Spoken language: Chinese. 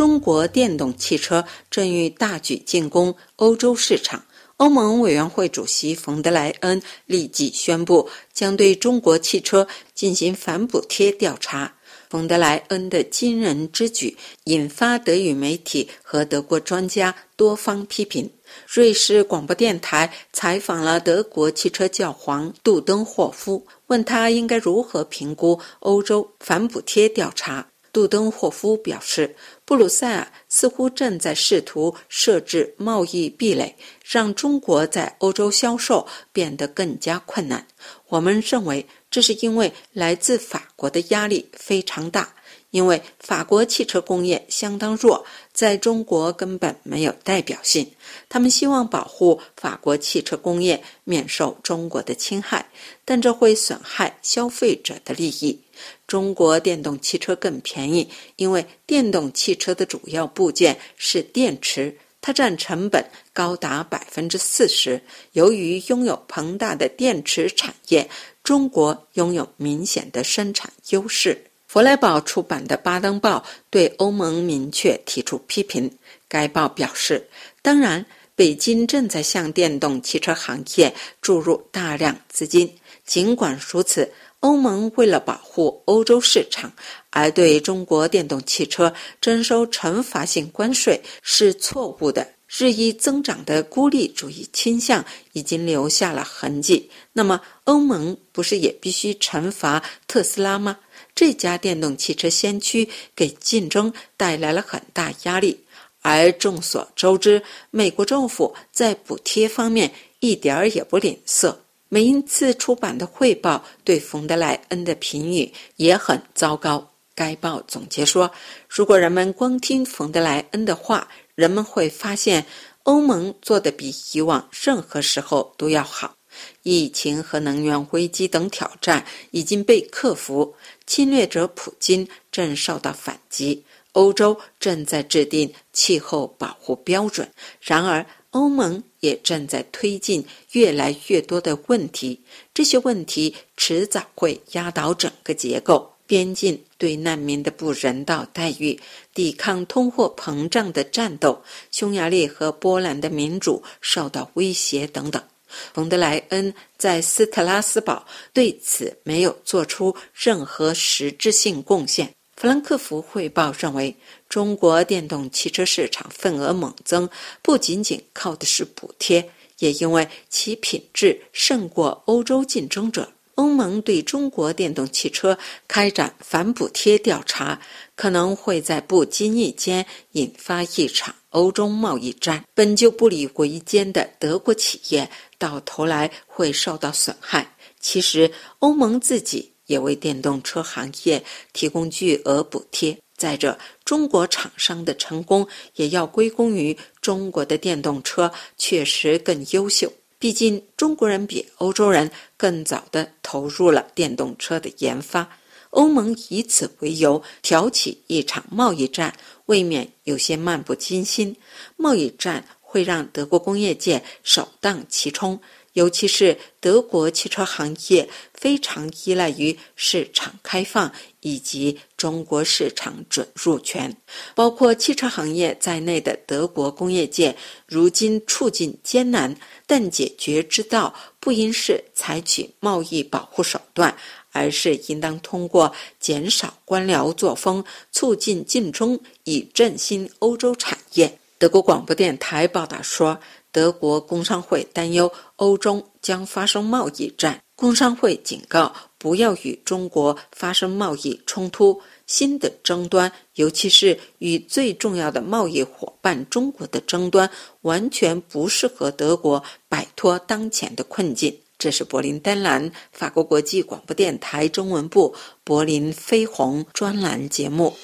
中国电动汽车正欲大举进攻欧洲市场。欧盟委员会主席冯德莱恩立即宣布，将对中国汽车进行反补贴调查。冯德莱恩的惊人之举引发德语媒体和德国专家多方批评。瑞士广播电台采访了德国汽车教皇杜登霍夫，问他应该如何评估欧洲反补贴调查。杜登霍夫表示，布鲁塞尔似乎正在试图设置贸易壁垒，让中国在欧洲销售变得更加困难。我们认为，这是因为来自法国的压力非常大，因为法国汽车工业相当弱，在中国根本没有代表性。他们希望保护法国汽车工业免受中国的侵害，但这会损害消费者的利益。中国电动汽车更便宜，因为电动汽车的主要部件是电池，它占成本高达百分之四十。由于拥有庞大的电池产业，中国拥有明显的生产优势。弗莱堡出版的《巴登报》对欧盟明确提出批评。该报表示，当然，北京正在向电动汽车行业注入大量资金，尽管如此。欧盟为了保护欧洲市场而对中国电动汽车征收惩罚性关税是错误的。日益增长的孤立主义倾向已经留下了痕迹。那么，欧盟不是也必须惩罚特斯拉吗？这家电动汽车先驱给竞争带来了很大压力。而众所周知，美国政府在补贴方面一点儿也不吝啬。每一次出版的汇报对冯德莱恩的评语也很糟糕。该报总结说：“如果人们光听冯德莱恩的话，人们会发现欧盟做的比以往任何时候都要好。疫情和能源危机等挑战已经被克服，侵略者普京正受到反击，欧洲正在制定气候保护标准。然而，欧盟。”也正在推进越来越多的问题，这些问题迟早会压倒整个结构。边境对难民的不人道待遇，抵抗通货膨胀的战斗，匈牙利和波兰的民主受到威胁等等。冯德莱恩在斯特拉斯堡对此没有做出任何实质性贡献。弗兰克福汇报认为，中国电动汽车市场份额猛增，不仅仅靠的是补贴，也因为其品质胜过欧洲竞争者。欧盟对中国电动汽车开展反补贴调查，可能会在不经意间引发一场欧中贸易战。本就不离为艰的德国企业，到头来会受到损害。其实，欧盟自己。也为电动车行业提供巨额补贴。再者，中国厂商的成功也要归功于中国的电动车确实更优秀。毕竟，中国人比欧洲人更早地投入了电动车的研发。欧盟以此为由挑起一场贸易战，未免有些漫不经心。贸易战会让德国工业界首当其冲。尤其是德国汽车行业非常依赖于市场开放以及中国市场准入权，包括汽车行业在内的德国工业界如今处境艰难，但解决之道不应是采取贸易保护手段，而是应当通过减少官僚作风，促进竞争，以振兴欧洲产业。德国广播电台报道说。德国工商会担忧欧中将发生贸易战，工商会警告不要与中国发生贸易冲突。新的争端，尤其是与最重要的贸易伙伴中国的争端，完全不适合德国摆脱当前的困境。这是柏林丹兰法国国际广播电台中文部柏林飞鸿专栏节目。